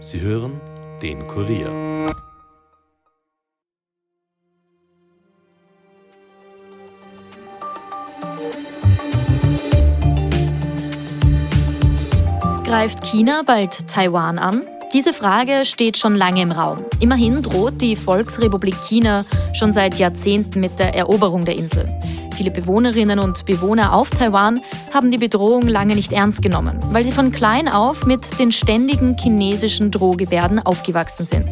Sie hören den Kurier. Greift China bald Taiwan an? Diese Frage steht schon lange im Raum. Immerhin droht die Volksrepublik China schon seit Jahrzehnten mit der Eroberung der Insel. Viele Bewohnerinnen und Bewohner auf Taiwan haben die Bedrohung lange nicht ernst genommen, weil sie von klein auf mit den ständigen chinesischen Drohgebärden aufgewachsen sind.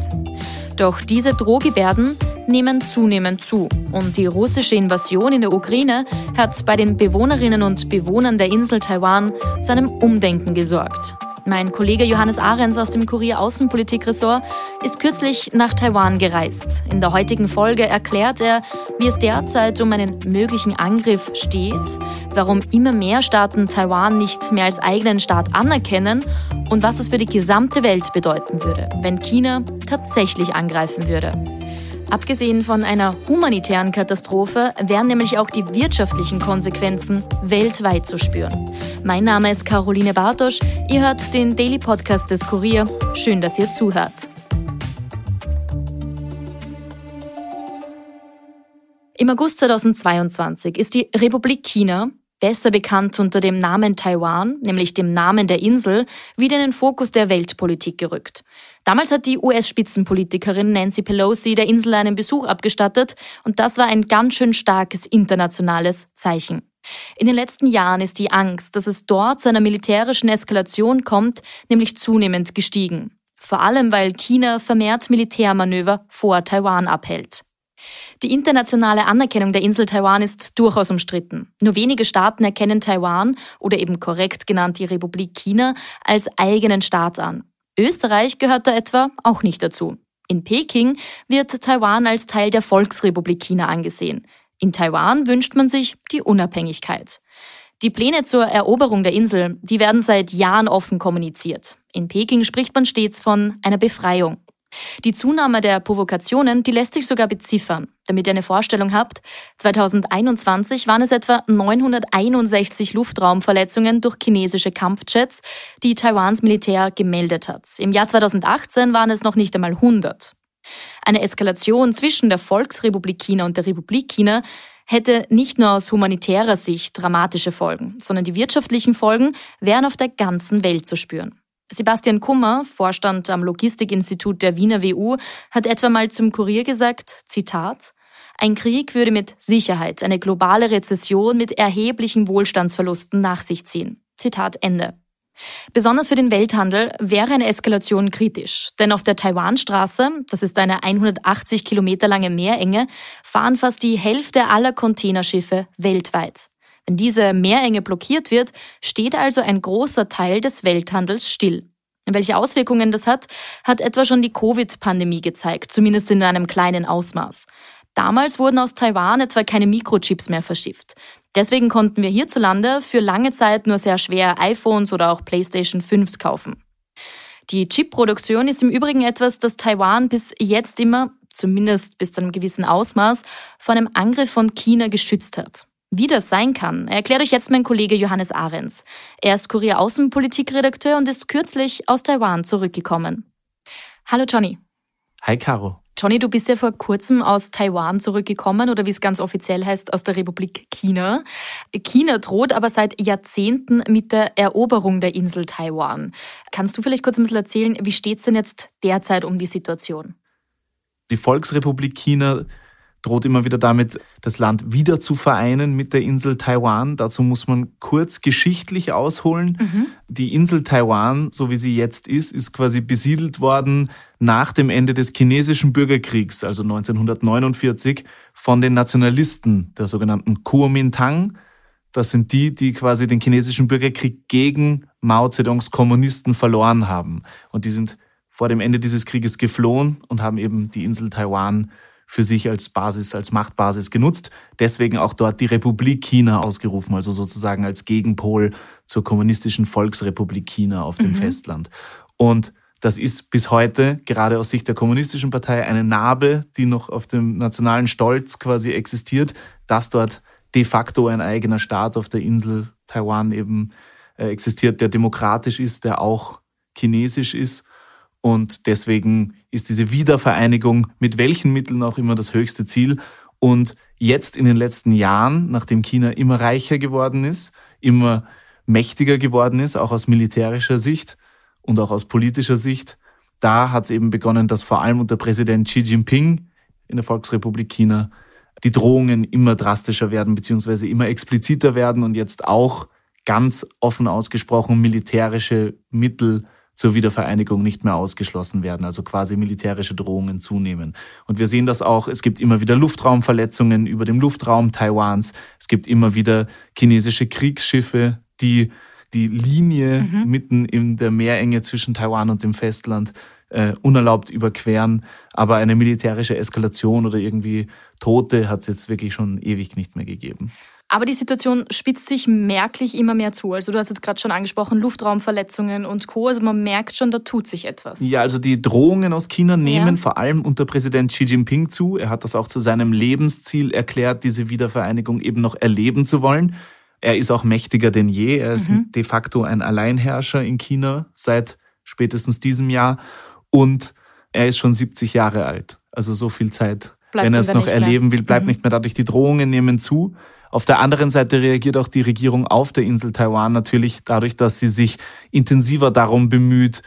Doch diese Drohgebärden nehmen zunehmend zu und die russische Invasion in der Ukraine hat bei den Bewohnerinnen und Bewohnern der Insel Taiwan zu einem Umdenken gesorgt. Mein Kollege Johannes Ahrens aus dem Kurier Außenpolitik-Ressort ist kürzlich nach Taiwan gereist. In der heutigen Folge erklärt er, wie es derzeit um einen möglichen Angriff steht, warum immer mehr Staaten Taiwan nicht mehr als eigenen Staat anerkennen und was es für die gesamte Welt bedeuten würde, wenn China tatsächlich angreifen würde. Abgesehen von einer humanitären Katastrophe wären nämlich auch die wirtschaftlichen Konsequenzen weltweit zu spüren. Mein Name ist Caroline Bartosch. Ihr hört den Daily Podcast des Kurier. Schön, dass ihr zuhört. Im August 2022 ist die Republik China besser bekannt unter dem Namen Taiwan, nämlich dem Namen der Insel, wieder in den Fokus der Weltpolitik gerückt. Damals hat die US-Spitzenpolitikerin Nancy Pelosi der Insel einen Besuch abgestattet und das war ein ganz schön starkes internationales Zeichen. In den letzten Jahren ist die Angst, dass es dort zu einer militärischen Eskalation kommt, nämlich zunehmend gestiegen. Vor allem, weil China vermehrt Militärmanöver vor Taiwan abhält. Die internationale Anerkennung der Insel Taiwan ist durchaus umstritten. Nur wenige Staaten erkennen Taiwan oder eben korrekt genannt die Republik China als eigenen Staat an. Österreich gehört da etwa auch nicht dazu. In Peking wird Taiwan als Teil der Volksrepublik China angesehen. In Taiwan wünscht man sich die Unabhängigkeit. Die Pläne zur Eroberung der Insel, die werden seit Jahren offen kommuniziert. In Peking spricht man stets von einer Befreiung. Die Zunahme der Provokationen, die lässt sich sogar beziffern. Damit ihr eine Vorstellung habt, 2021 waren es etwa 961 Luftraumverletzungen durch chinesische Kampfjets, die Taiwans Militär gemeldet hat. Im Jahr 2018 waren es noch nicht einmal 100. Eine Eskalation zwischen der Volksrepublik China und der Republik China hätte nicht nur aus humanitärer Sicht dramatische Folgen, sondern die wirtschaftlichen Folgen wären auf der ganzen Welt zu spüren. Sebastian Kummer, Vorstand am Logistikinstitut der Wiener WU, hat etwa mal zum Kurier gesagt, Zitat, ein Krieg würde mit Sicherheit eine globale Rezession mit erheblichen Wohlstandsverlusten nach sich ziehen. Zitat Ende. Besonders für den Welthandel wäre eine Eskalation kritisch, denn auf der Taiwanstraße, das ist eine 180 Kilometer lange Meerenge, fahren fast die Hälfte aller Containerschiffe weltweit. Wenn diese Meerenge blockiert wird, steht also ein großer Teil des Welthandels still. Welche Auswirkungen das hat, hat etwa schon die Covid-Pandemie gezeigt, zumindest in einem kleinen Ausmaß. Damals wurden aus Taiwan etwa keine Mikrochips mehr verschifft. Deswegen konnten wir hierzulande für lange Zeit nur sehr schwer iPhones oder auch PlayStation 5s kaufen. Die Chipproduktion ist im Übrigen etwas, das Taiwan bis jetzt immer, zumindest bis zu einem gewissen Ausmaß, vor einem Angriff von China geschützt hat. Wie das sein kann, erklärt euch jetzt mein Kollege Johannes Ahrens. Er ist Kurier Außenpolitikredakteur und ist kürzlich aus Taiwan zurückgekommen. Hallo Johnny. Hi Caro. Johnny, du bist ja vor kurzem aus Taiwan zurückgekommen oder wie es ganz offiziell heißt, aus der Republik China. China droht aber seit Jahrzehnten mit der Eroberung der Insel Taiwan. Kannst du vielleicht kurz ein bisschen erzählen, wie steht es denn jetzt derzeit um die Situation? Die Volksrepublik China droht immer wieder damit, das Land wieder zu vereinen mit der Insel Taiwan. Dazu muss man kurz geschichtlich ausholen. Mhm. Die Insel Taiwan, so wie sie jetzt ist, ist quasi besiedelt worden nach dem Ende des chinesischen Bürgerkriegs, also 1949, von den Nationalisten der sogenannten Kuomintang. Das sind die, die quasi den chinesischen Bürgerkrieg gegen Mao Zedongs Kommunisten verloren haben. Und die sind vor dem Ende dieses Krieges geflohen und haben eben die Insel Taiwan für sich als Basis, als Machtbasis genutzt. Deswegen auch dort die Republik China ausgerufen, also sozusagen als Gegenpol zur kommunistischen Volksrepublik China auf dem mhm. Festland. Und das ist bis heute, gerade aus Sicht der kommunistischen Partei, eine Narbe, die noch auf dem nationalen Stolz quasi existiert, dass dort de facto ein eigener Staat auf der Insel Taiwan eben äh, existiert, der demokratisch ist, der auch chinesisch ist Und deswegen ist diese Wiedervereinigung mit welchen Mitteln auch immer das höchste Ziel. Und jetzt in den letzten Jahren, nachdem China immer reicher geworden ist, immer mächtiger geworden ist, auch aus militärischer Sicht und auch aus politischer Sicht, da hat es eben begonnen, dass vor allem unter Präsident Xi Jinping in der Volksrepublik China die Drohungen immer drastischer werden, beziehungsweise immer expliziter werden und jetzt auch ganz offen ausgesprochen militärische Mittel zur Wiedervereinigung nicht mehr ausgeschlossen werden, also quasi militärische Drohungen zunehmen. Und wir sehen das auch, es gibt immer wieder Luftraumverletzungen über dem Luftraum Taiwans, es gibt immer wieder chinesische Kriegsschiffe, die die Linie mhm. mitten in der Meerenge zwischen Taiwan und dem Festland äh, unerlaubt überqueren. Aber eine militärische Eskalation oder irgendwie Tote hat es jetzt wirklich schon ewig nicht mehr gegeben. Aber die Situation spitzt sich merklich immer mehr zu. Also du hast jetzt gerade schon angesprochen, Luftraumverletzungen und Co. Also man merkt schon, da tut sich etwas. Ja, also die Drohungen aus China nehmen ja. vor allem unter Präsident Xi Jinping zu. Er hat das auch zu seinem Lebensziel erklärt, diese Wiedervereinigung eben noch erleben zu wollen. Er ist auch mächtiger denn je. Er ist mhm. de facto ein Alleinherrscher in China seit spätestens diesem Jahr. Und er ist schon 70 Jahre alt. Also so viel Zeit, bleibt wenn er es noch erleben will, bleibt mhm. nicht mehr dadurch. Die Drohungen nehmen zu. Auf der anderen Seite reagiert auch die Regierung auf der Insel Taiwan natürlich dadurch, dass sie sich intensiver darum bemüht,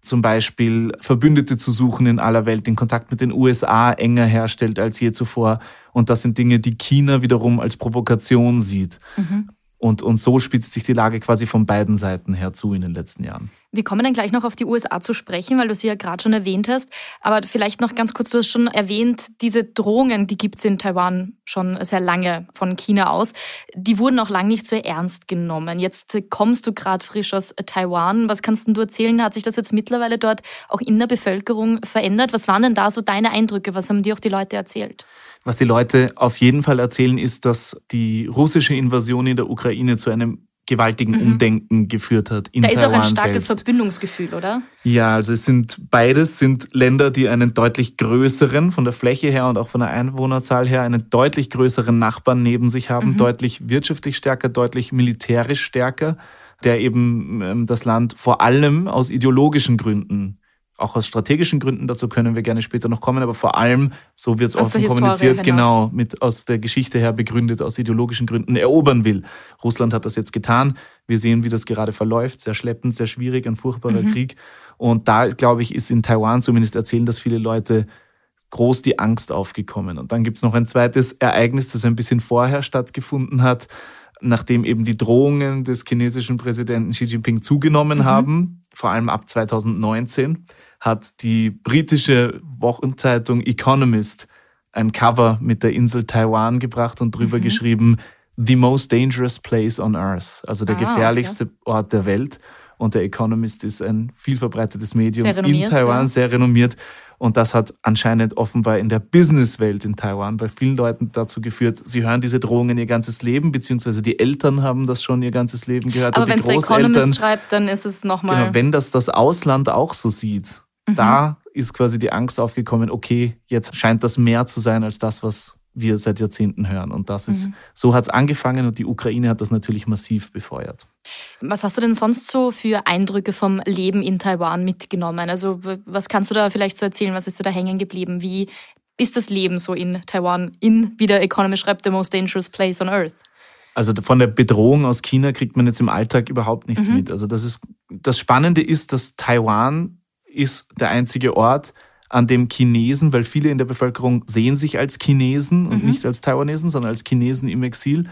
zum Beispiel Verbündete zu suchen in aller Welt, den Kontakt mit den USA enger herstellt als je zuvor. Und das sind Dinge, die China wiederum als Provokation sieht. Mhm. Und, und so spitzt sich die Lage quasi von beiden Seiten her zu in den letzten Jahren. Wir kommen dann gleich noch auf die USA zu sprechen, weil du sie ja gerade schon erwähnt hast. Aber vielleicht noch ganz kurz, du hast schon erwähnt, diese Drohungen, die gibt es in Taiwan schon sehr lange von China aus. Die wurden auch lange nicht so ernst genommen. Jetzt kommst du gerade frisch aus Taiwan. Was kannst du erzählen? Hat sich das jetzt mittlerweile dort auch in der Bevölkerung verändert? Was waren denn da so deine Eindrücke? Was haben dir auch die Leute erzählt? Was die Leute auf jeden Fall erzählen, ist, dass die russische Invasion in der Ukraine zu einem gewaltigen mhm. Umdenken geführt hat. In da ist Taiwan auch ein starkes selbst. Verbindungsgefühl, oder? Ja, also es sind beides sind Länder, die einen deutlich größeren, von der Fläche her und auch von der Einwohnerzahl her, einen deutlich größeren Nachbarn neben sich haben, mhm. deutlich wirtschaftlich stärker, deutlich militärisch stärker, der eben ähm, das Land vor allem aus ideologischen Gründen auch aus strategischen Gründen, dazu können wir gerne später noch kommen, aber vor allem, so wird es offen kommuniziert, genau, mit aus der Geschichte her begründet, aus ideologischen Gründen erobern will. Russland hat das jetzt getan. Wir sehen, wie das gerade verläuft. Sehr schleppend, sehr schwierig, ein furchtbarer mhm. Krieg. Und da, glaube ich, ist in Taiwan zumindest erzählen das viele Leute groß die Angst aufgekommen. Und dann gibt es noch ein zweites Ereignis, das ein bisschen vorher stattgefunden hat, nachdem eben die Drohungen des chinesischen Präsidenten Xi Jinping zugenommen mhm. haben, vor allem ab 2019 hat die britische Wochenzeitung Economist ein Cover mit der Insel Taiwan gebracht und drüber mhm. geschrieben, The most dangerous place on earth, also der ah, gefährlichste okay. Ort der Welt. Und der Economist ist ein viel verbreitetes Medium in Taiwan, ja. sehr renommiert. Und das hat anscheinend offenbar in der Businesswelt in Taiwan bei vielen Leuten dazu geführt, sie hören diese Drohungen ihr ganzes Leben, beziehungsweise die Eltern haben das schon ihr ganzes Leben gehört. Aber wenn es der Economist schreibt, dann ist es nochmal... Genau, wenn das das Ausland auch so sieht, Mhm. Da ist quasi die Angst aufgekommen, okay, jetzt scheint das mehr zu sein als das, was wir seit Jahrzehnten hören. Und das ist, mhm. so hat es angefangen und die Ukraine hat das natürlich massiv befeuert. Was hast du denn sonst so für Eindrücke vom Leben in Taiwan mitgenommen? Also was kannst du da vielleicht so erzählen? Was ist dir da hängen geblieben? Wie ist das Leben so in Taiwan in, wie der Economy schreibt, the most dangerous place on earth? Also von der Bedrohung aus China kriegt man jetzt im Alltag überhaupt nichts mhm. mit. Also das ist, das Spannende ist, dass Taiwan ist der einzige Ort, an dem Chinesen, weil viele in der Bevölkerung sehen sich als Chinesen und mhm. nicht als Taiwanesen, sondern als Chinesen im Exil,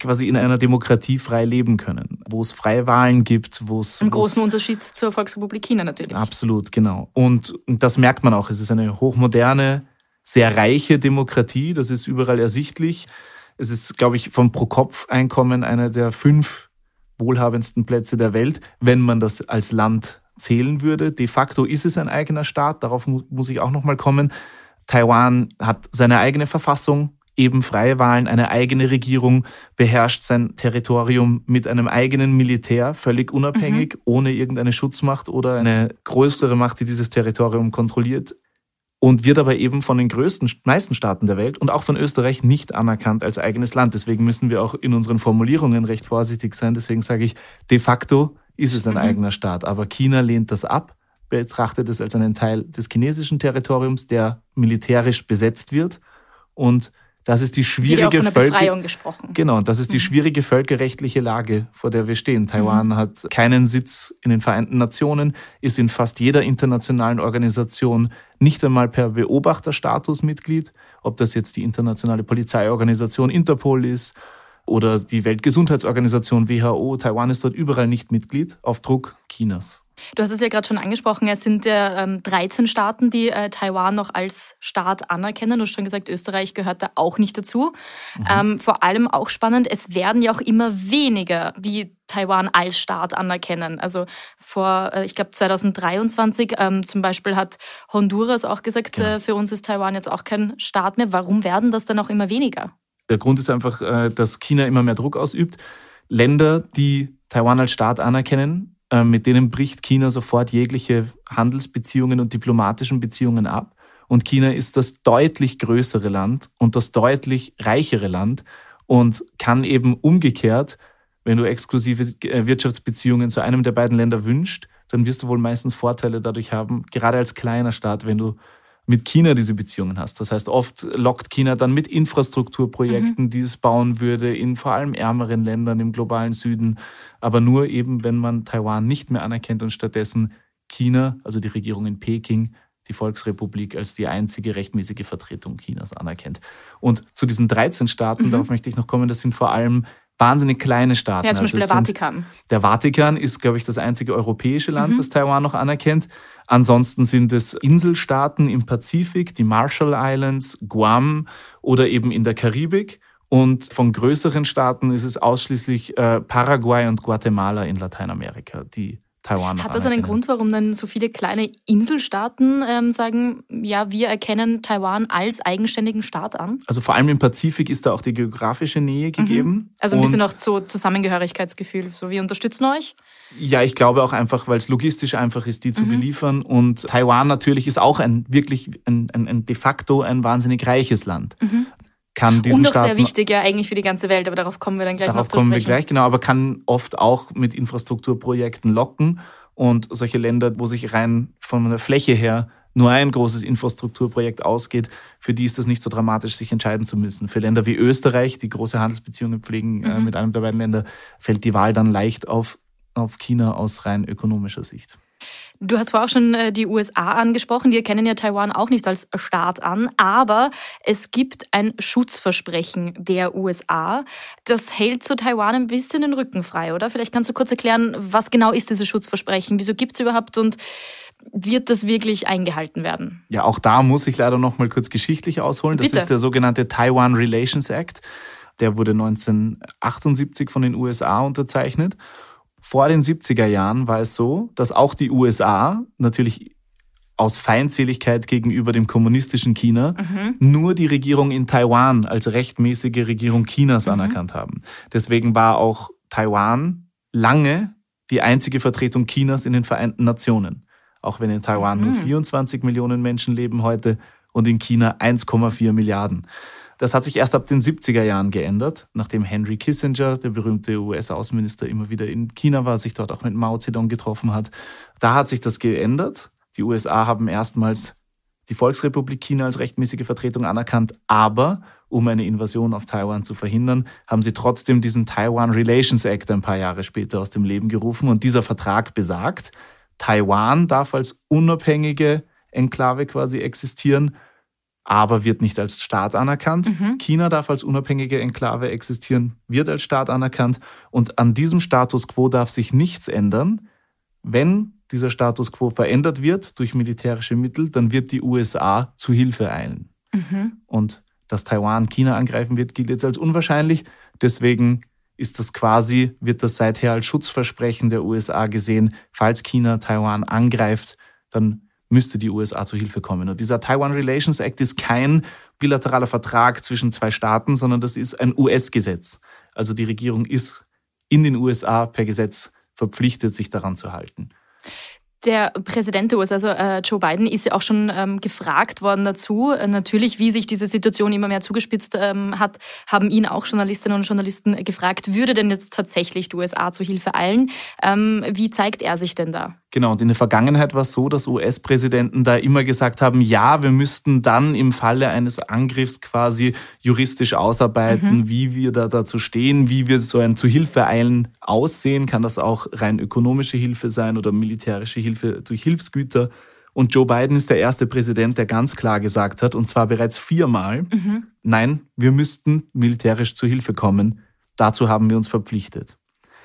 quasi in einer Demokratie frei leben können, wo es freie Wahlen gibt, wo es... Im großen Unterschied zur Volksrepublik China natürlich. Absolut, genau. Und das merkt man auch. Es ist eine hochmoderne, sehr reiche Demokratie, das ist überall ersichtlich. Es ist, glaube ich, vom Pro-Kopf-Einkommen einer der fünf wohlhabendsten Plätze der Welt, wenn man das als Land zählen würde. De facto ist es ein eigener Staat, darauf muss ich auch nochmal kommen. Taiwan hat seine eigene Verfassung, eben freie Wahlen, eine eigene Regierung, beherrscht sein Territorium mit einem eigenen Militär, völlig unabhängig, mhm. ohne irgendeine Schutzmacht oder eine größere Macht, die dieses Territorium kontrolliert und wird aber eben von den größten, meisten Staaten der Welt und auch von Österreich nicht anerkannt als eigenes Land. Deswegen müssen wir auch in unseren Formulierungen recht vorsichtig sein. Deswegen sage ich de facto ist es ein mhm. eigener Staat. Aber China lehnt das ab, betrachtet es als einen Teil des chinesischen Territoriums, der militärisch besetzt wird. Und das ist die schwierige Wieder gesprochen. Genau, das ist die mhm. schwierige völkerrechtliche Lage, vor der wir stehen. Taiwan mhm. hat keinen Sitz in den Vereinten Nationen, ist in fast jeder internationalen Organisation nicht einmal per Beobachterstatus Mitglied, ob das jetzt die internationale Polizeiorganisation Interpol ist oder die Weltgesundheitsorganisation WHO. Taiwan ist dort überall nicht Mitglied auf Druck Chinas. Du hast es ja gerade schon angesprochen, es sind ja ähm, 13 Staaten, die äh, Taiwan noch als Staat anerkennen. Du hast schon gesagt, Österreich gehört da auch nicht dazu. Mhm. Ähm, vor allem auch spannend, es werden ja auch immer weniger, die Taiwan als Staat anerkennen. Also vor, äh, ich glaube, 2023 ähm, zum Beispiel hat Honduras auch gesagt, genau. äh, für uns ist Taiwan jetzt auch kein Staat mehr. Warum werden das dann auch immer weniger? Der Grund ist einfach, äh, dass China immer mehr Druck ausübt. Länder, die Taiwan als Staat anerkennen, äh, mit denen bricht China sofort jegliche Handelsbeziehungen und diplomatischen Beziehungen ab. Und China ist das deutlich größere Land und das deutlich reichere Land und kann eben umgekehrt, wenn du exklusive äh, Wirtschaftsbeziehungen zu einem der beiden Länder wünschst, dann wirst du wohl meistens Vorteile dadurch haben, gerade als kleiner Staat, wenn du mit China diese Beziehungen hast. Das heißt, oft lockt China dann mit Infrastrukturprojekten, mhm. die es bauen würde, in vor allem ärmeren Ländern im globalen Süden, aber nur eben, wenn man Taiwan nicht mehr anerkennt und stattdessen China, also die Regierung in Peking, die Volksrepublik als die einzige rechtmäßige Vertretung Chinas anerkennt. Und zu diesen 13 Staaten, mhm. darauf möchte ich noch kommen, das sind vor allem wahnsinnig kleine Staaten. Ja, zum Beispiel also der Vatikan. Der Vatikan ist, glaube ich, das einzige europäische Land, mhm. das Taiwan noch anerkennt. Ansonsten sind es Inselstaaten im Pazifik, die Marshall Islands, Guam oder eben in der Karibik. Und von größeren Staaten ist es ausschließlich äh, Paraguay und Guatemala in Lateinamerika, die Taiwan. Hat das einen Grund, warum dann so viele kleine Inselstaaten ähm, sagen, ja, wir erkennen Taiwan als eigenständigen Staat an? Also vor allem im Pazifik ist da auch die geografische Nähe mhm. gegeben. Mhm. Also ein bisschen auch so Zusammengehörigkeitsgefühl, so wir unterstützen euch? Ja, ich glaube auch einfach, weil es logistisch einfach ist, die zu mhm. beliefern. Und Taiwan natürlich ist auch ein wirklich ein, ein, ein de facto ein wahnsinnig reiches Land. Mhm kann diesen Und auch Staaten, sehr wichtig ja eigentlich für die ganze Welt, aber darauf kommen wir dann gleich darauf noch zu kommen sprechen. wir gleich, genau, aber kann oft auch mit Infrastrukturprojekten locken und solche Länder, wo sich rein von der Fläche her nur ein großes Infrastrukturprojekt ausgeht, für die ist das nicht so dramatisch, sich entscheiden zu müssen. Für Länder wie Österreich, die große Handelsbeziehungen pflegen äh, mhm. äh, mit einem der beiden Länder, fällt die Wahl dann leicht auf, auf China aus rein ökonomischer Sicht. Du hast vorher auch schon äh, die USA angesprochen. Die erkennen ja Taiwan auch nicht als Staat an, aber es gibt ein Schutzversprechen der USA. Das hält zu Taiwan ein bisschen den Rücken frei, oder? Vielleicht kannst du kurz erklären, was genau ist dieses Schutzversprechen? Wieso gibt es überhaupt und wird das wirklich eingehalten werden? Ja, auch da muss ich leider noch mal kurz geschichtlich ausholen. Das Bitte. ist der sogenannte Taiwan Relations Act. Der wurde 1978 von den USA unterzeichnet. Vor den 70er Jahren war es so, dass auch die USA natürlich aus Feindseligkeit gegenüber dem kommunistischen China mhm. nur die Regierung in Taiwan als rechtmäßige Regierung Chinas mhm. anerkannt haben. Deswegen war auch Taiwan lange die einzige Vertretung Chinas in den Vereinten Nationen. Auch wenn in Taiwan mhm. nur 24 Millionen Menschen leben heute und in China 1,4 Milliarden. Das hat sich erst ab den 70er Jahren geändert, nachdem Henry Kissinger, der berühmte US-Außenminister, immer wieder in China war, sich dort auch mit Mao Zedong getroffen hat. Da hat sich das geändert. Die USA haben erstmals die Volksrepublik China als rechtmäßige Vertretung anerkannt, aber um eine Invasion auf Taiwan zu verhindern, haben sie trotzdem diesen Taiwan Relations Act ein paar Jahre später aus dem Leben gerufen. Und dieser Vertrag besagt, Taiwan darf als unabhängige Enklave quasi existieren aber wird nicht als Staat anerkannt. Mhm. China darf als unabhängige Enklave existieren, wird als Staat anerkannt. Und an diesem Status quo darf sich nichts ändern. Wenn dieser Status quo verändert wird durch militärische Mittel, dann wird die USA zu Hilfe eilen. Mhm. Und dass Taiwan China angreifen wird, gilt jetzt als unwahrscheinlich. Deswegen ist das quasi, wird das seither als Schutzversprechen der USA gesehen. Falls China Taiwan angreift, dann müsste die USA zu Hilfe kommen. Und dieser Taiwan Relations Act ist kein bilateraler Vertrag zwischen zwei Staaten, sondern das ist ein US-Gesetz. Also die Regierung ist in den USA per Gesetz verpflichtet, sich daran zu halten. Der Präsident der USA, also äh, Joe Biden, ist ja auch schon ähm, gefragt worden dazu. Äh, natürlich, wie sich diese Situation immer mehr zugespitzt ähm, hat, haben ihn auch Journalistinnen und Journalisten gefragt, würde denn jetzt tatsächlich die USA zu Hilfe eilen? Ähm, wie zeigt er sich denn da? Genau, und in der Vergangenheit war es so, dass US-Präsidenten da immer gesagt haben, ja, wir müssten dann im Falle eines Angriffs quasi juristisch ausarbeiten, mhm. wie wir da dazu stehen, wie wir so ein Zuhilfeeilen aussehen. Kann das auch rein ökonomische Hilfe sein oder militärische Hilfe? Hilfe durch Hilfsgüter. Und Joe Biden ist der erste Präsident, der ganz klar gesagt hat, und zwar bereits viermal, mhm. nein, wir müssten militärisch zu Hilfe kommen. Dazu haben wir uns verpflichtet.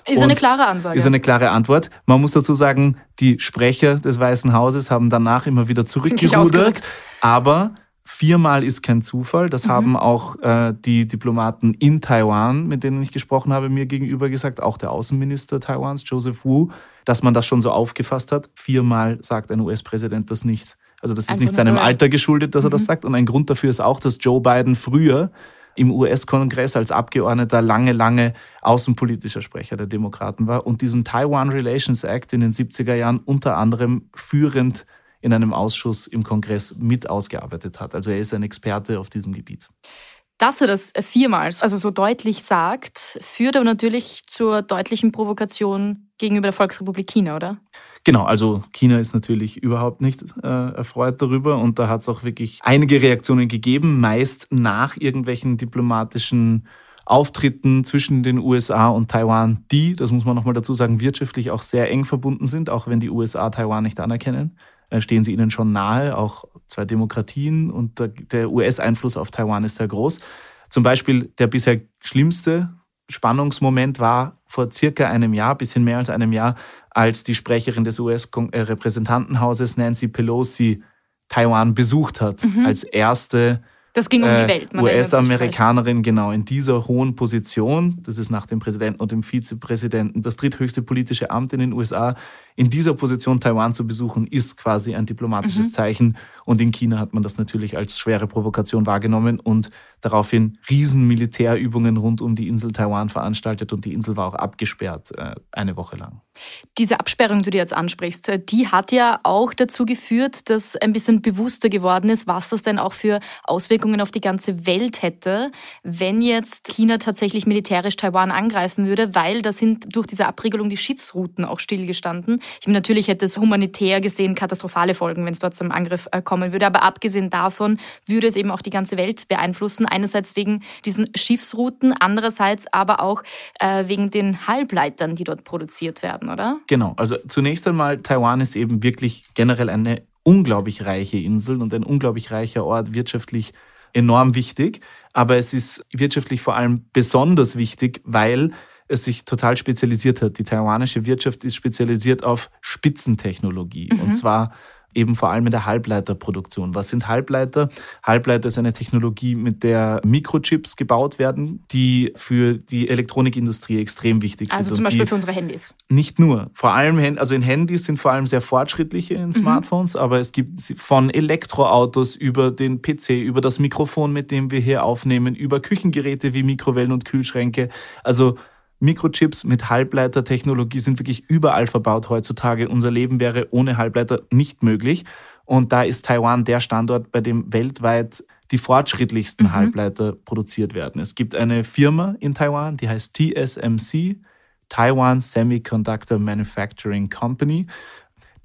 Ist und eine klare Ansage. Ist eine klare Antwort. Man muss dazu sagen, die Sprecher des Weißen Hauses haben danach immer wieder zurückgerudert. Aber Viermal ist kein Zufall. Das mhm. haben auch äh, die Diplomaten in Taiwan, mit denen ich gesprochen habe, mir gegenüber gesagt, auch der Außenminister Taiwans, Joseph Wu, dass man das schon so aufgefasst hat. Viermal sagt ein US-Präsident das nicht. Also das ist Einfach nicht seinem so, Alter geschuldet, dass mhm. er das mhm. sagt. Und ein Grund dafür ist auch, dass Joe Biden früher im US-Kongress als Abgeordneter lange, lange außenpolitischer Sprecher der Demokraten war und diesen Taiwan Relations Act in den 70er Jahren unter anderem führend in einem Ausschuss im Kongress mit ausgearbeitet hat. Also er ist ein Experte auf diesem Gebiet. Dass er das viermal, also so deutlich sagt, führt aber natürlich zur deutlichen Provokation gegenüber der Volksrepublik China, oder? Genau, also China ist natürlich überhaupt nicht äh, erfreut darüber und da hat es auch wirklich einige Reaktionen gegeben, meist nach irgendwelchen diplomatischen Auftritten zwischen den USA und Taiwan, die, das muss man nochmal dazu sagen, wirtschaftlich auch sehr eng verbunden sind, auch wenn die USA Taiwan nicht anerkennen. Äh, stehen sie ihnen schon nahe, auch zwei Demokratien und der US-Einfluss auf Taiwan ist sehr groß. Zum Beispiel der bisher schlimmste Spannungsmoment war vor circa einem Jahr, bisschen mehr als einem Jahr, als die Sprecherin des US-Repräsentantenhauses Nancy Pelosi Taiwan besucht hat, mhm. als erste das ging um die äh, Welt. US-Amerikanerin, genau, in dieser hohen Position, das ist nach dem Präsidenten und dem Vizepräsidenten das dritthöchste politische Amt in den USA, in dieser Position Taiwan zu besuchen, ist quasi ein diplomatisches mhm. Zeichen. Und in China hat man das natürlich als schwere Provokation wahrgenommen und daraufhin Riesenmilitärübungen rund um die Insel Taiwan veranstaltet und die Insel war auch abgesperrt äh, eine Woche lang. Diese Absperrung, die du jetzt ansprichst, die hat ja auch dazu geführt, dass ein bisschen bewusster geworden ist, was das denn auch für Auswirkungen auf die ganze Welt hätte, wenn jetzt China tatsächlich militärisch Taiwan angreifen würde, weil da sind durch diese Abriegelung die Schiffsrouten auch stillgestanden. Ich meine, natürlich hätte es humanitär gesehen katastrophale Folgen, wenn es dort zum Angriff äh, kommen würde, aber abgesehen davon würde es eben auch die ganze Welt beeinflussen. Einerseits wegen diesen Schiffsrouten, andererseits aber auch äh, wegen den Halbleitern, die dort produziert werden werden, oder? Genau, also zunächst einmal, Taiwan ist eben wirklich generell eine unglaublich reiche Insel und ein unglaublich reicher Ort, wirtschaftlich enorm wichtig. Aber es ist wirtschaftlich vor allem besonders wichtig, weil es sich total spezialisiert hat. Die taiwanische Wirtschaft ist spezialisiert auf Spitzentechnologie. Mhm. Und zwar eben vor allem in der Halbleiterproduktion. Was sind Halbleiter? Halbleiter ist eine Technologie, mit der Mikrochips gebaut werden, die für die Elektronikindustrie extrem wichtig sind. Also zum Beispiel für unsere Handys. Nicht nur. Vor allem, also in Handys sind vor allem sehr fortschrittliche in mhm. Smartphones, mhm. aber es gibt von Elektroautos über den PC, über das Mikrofon, mit dem wir hier aufnehmen, über Küchengeräte wie Mikrowellen und Kühlschränke. Also Mikrochips mit Halbleitertechnologie sind wirklich überall verbaut heutzutage. Unser Leben wäre ohne Halbleiter nicht möglich. Und da ist Taiwan der Standort, bei dem weltweit die fortschrittlichsten mhm. Halbleiter produziert werden. Es gibt eine Firma in Taiwan, die heißt TSMC, Taiwan Semiconductor Manufacturing Company.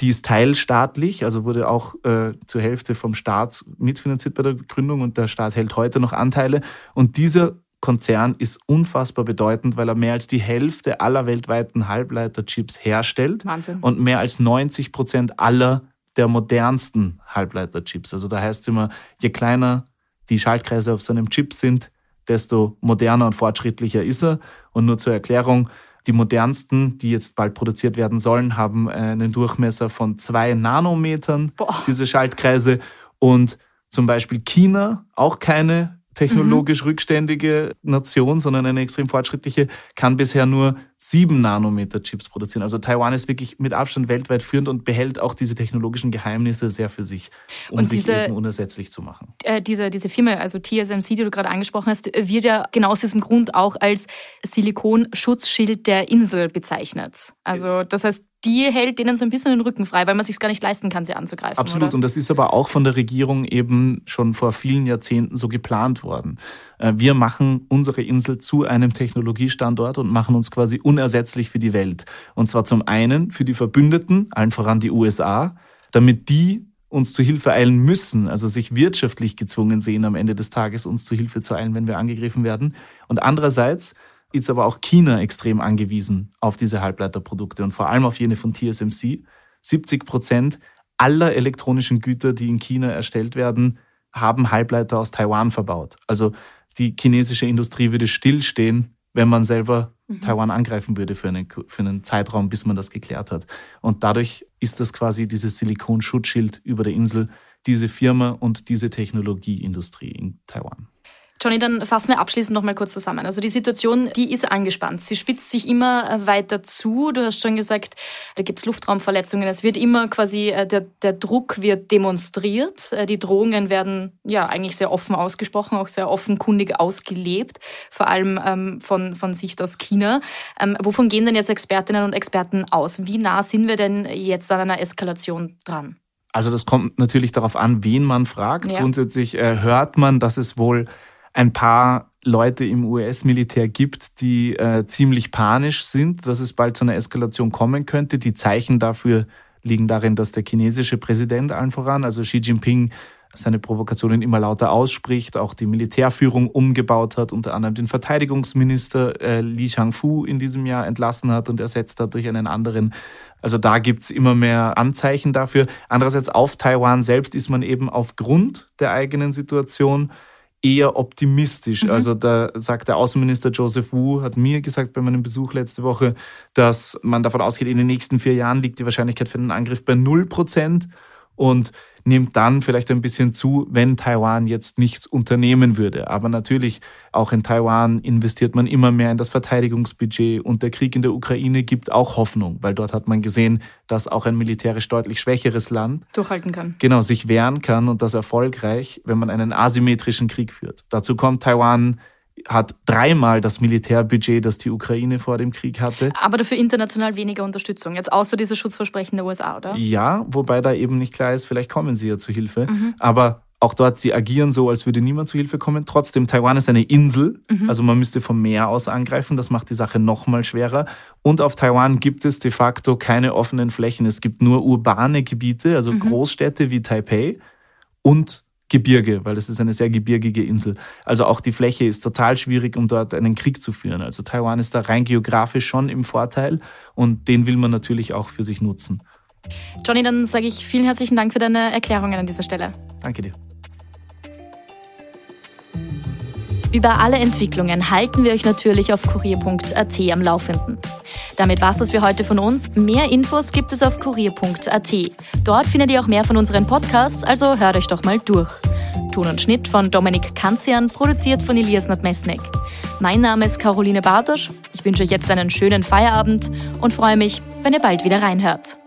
Die ist teilstaatlich, also wurde auch äh, zur Hälfte vom Staat mitfinanziert bei der Gründung und der Staat hält heute noch Anteile. Und dieser Konzern ist unfassbar bedeutend, weil er mehr als die Hälfte aller weltweiten Halbleiterchips herstellt Wahnsinn. und mehr als 90 Prozent aller der modernsten Halbleiterchips. Also da heißt es immer, je kleiner die Schaltkreise auf so einem Chip sind, desto moderner und fortschrittlicher ist er. Und nur zur Erklärung, die modernsten, die jetzt bald produziert werden sollen, haben einen Durchmesser von zwei Nanometern, Boah. diese Schaltkreise. Und zum Beispiel China, auch keine technologisch mhm. rückständige Nation, sondern eine extrem fortschrittliche, kann bisher nur sieben Nanometer Chips produzieren. Also Taiwan ist wirklich mit Abstand weltweit führend und behält auch diese technologischen Geheimnisse sehr für sich, um und sich eben unersetzlich zu machen. Äh, diese, diese Firma, also TSMC, die du gerade angesprochen hast, wird ja genau aus diesem Grund auch als Silikonschutzschild der Insel bezeichnet. Also das heißt, die hält denen so ein bisschen den Rücken frei, weil man sich gar nicht leisten kann, sie anzugreifen. Absolut. Oder? Und das ist aber auch von der Regierung eben schon vor vielen Jahrzehnten so geplant worden. Äh, wir machen unsere Insel zu einem Technologiestandort und machen uns quasi unersetzlich für die Welt. Und zwar zum einen für die Verbündeten, allen voran die USA, damit die uns zu Hilfe eilen müssen, also sich wirtschaftlich gezwungen sehen, am Ende des Tages uns zu Hilfe zu eilen, wenn wir angegriffen werden. Und andererseits ist aber auch China extrem angewiesen auf diese Halbleiterprodukte und vor allem auf jene von TSMC. 70 Prozent aller elektronischen Güter, die in China erstellt werden, haben Halbleiter aus Taiwan verbaut. Also die chinesische Industrie würde stillstehen, wenn man selber mhm. Taiwan angreifen würde für einen, für einen Zeitraum, bis man das geklärt hat. Und dadurch ist das quasi dieses Silikonschutzschild über der Insel, diese Firma und diese Technologieindustrie in Taiwan. Johnny, dann fassen wir abschließend noch mal kurz zusammen. Also die Situation, die ist angespannt. Sie spitzt sich immer äh, weiter zu. Du hast schon gesagt, da gibt es Luftraumverletzungen. Es wird immer quasi, äh, der, der Druck wird demonstriert. Äh, die Drohungen werden ja eigentlich sehr offen ausgesprochen, auch sehr offenkundig ausgelebt, vor allem ähm, von, von Sicht aus China. Ähm, wovon gehen denn jetzt Expertinnen und Experten aus? Wie nah sind wir denn jetzt an einer Eskalation dran? Also das kommt natürlich darauf an, wen man fragt. Ja. Grundsätzlich äh, hört man, dass es wohl ein paar Leute im US-Militär gibt, die äh, ziemlich panisch sind, dass es bald zu einer Eskalation kommen könnte. Die Zeichen dafür liegen darin, dass der chinesische Präsident allen voran, also Xi Jinping, seine Provokationen immer lauter ausspricht, auch die Militärführung umgebaut hat, unter anderem den Verteidigungsminister äh, Li Changfu in diesem Jahr entlassen hat und ersetzt hat durch einen anderen. Also da gibt's immer mehr Anzeichen dafür. Andererseits auf Taiwan selbst ist man eben aufgrund der eigenen Situation eher optimistisch. Mhm. Also da sagt der Außenminister Joseph Wu, hat mir gesagt bei meinem Besuch letzte Woche, dass man davon ausgeht, in den nächsten vier Jahren liegt die Wahrscheinlichkeit für einen Angriff bei null Prozent. Und nimmt dann vielleicht ein bisschen zu, wenn Taiwan jetzt nichts unternehmen würde. Aber natürlich, auch in Taiwan investiert man immer mehr in das Verteidigungsbudget und der Krieg in der Ukraine gibt auch Hoffnung, weil dort hat man gesehen, dass auch ein militärisch deutlich schwächeres Land durchhalten kann. Genau, sich wehren kann und das erfolgreich, wenn man einen asymmetrischen Krieg führt. Dazu kommt Taiwan hat dreimal das Militärbudget, das die Ukraine vor dem Krieg hatte. Aber dafür international weniger Unterstützung, jetzt außer diese Schutzversprechen der USA, oder? Ja, wobei da eben nicht klar ist, vielleicht kommen sie ja zu Hilfe. Mhm. Aber auch dort, sie agieren so, als würde niemand zu Hilfe kommen. Trotzdem, Taiwan ist eine Insel, mhm. also man müsste vom Meer aus angreifen. Das macht die Sache noch mal schwerer. Und auf Taiwan gibt es de facto keine offenen Flächen. Es gibt nur urbane Gebiete, also mhm. Großstädte wie Taipei und Gebirge, weil es ist eine sehr gebirgige Insel. Also auch die Fläche ist total schwierig, um dort einen Krieg zu führen. Also Taiwan ist da rein geografisch schon im Vorteil und den will man natürlich auch für sich nutzen. Johnny, dann sage ich vielen herzlichen Dank für deine Erklärungen an dieser Stelle. Danke dir. Über alle Entwicklungen halten wir euch natürlich auf kurier.at am Laufenden. Damit war es das für heute von uns. Mehr Infos gibt es auf kurier.at. Dort findet ihr auch mehr von unseren Podcasts, also hört euch doch mal durch. Ton und Schnitt von Dominik Kanzian, produziert von Elias Nadmesnik. Mein Name ist Caroline Bartosch. Ich wünsche euch jetzt einen schönen Feierabend und freue mich, wenn ihr bald wieder reinhört.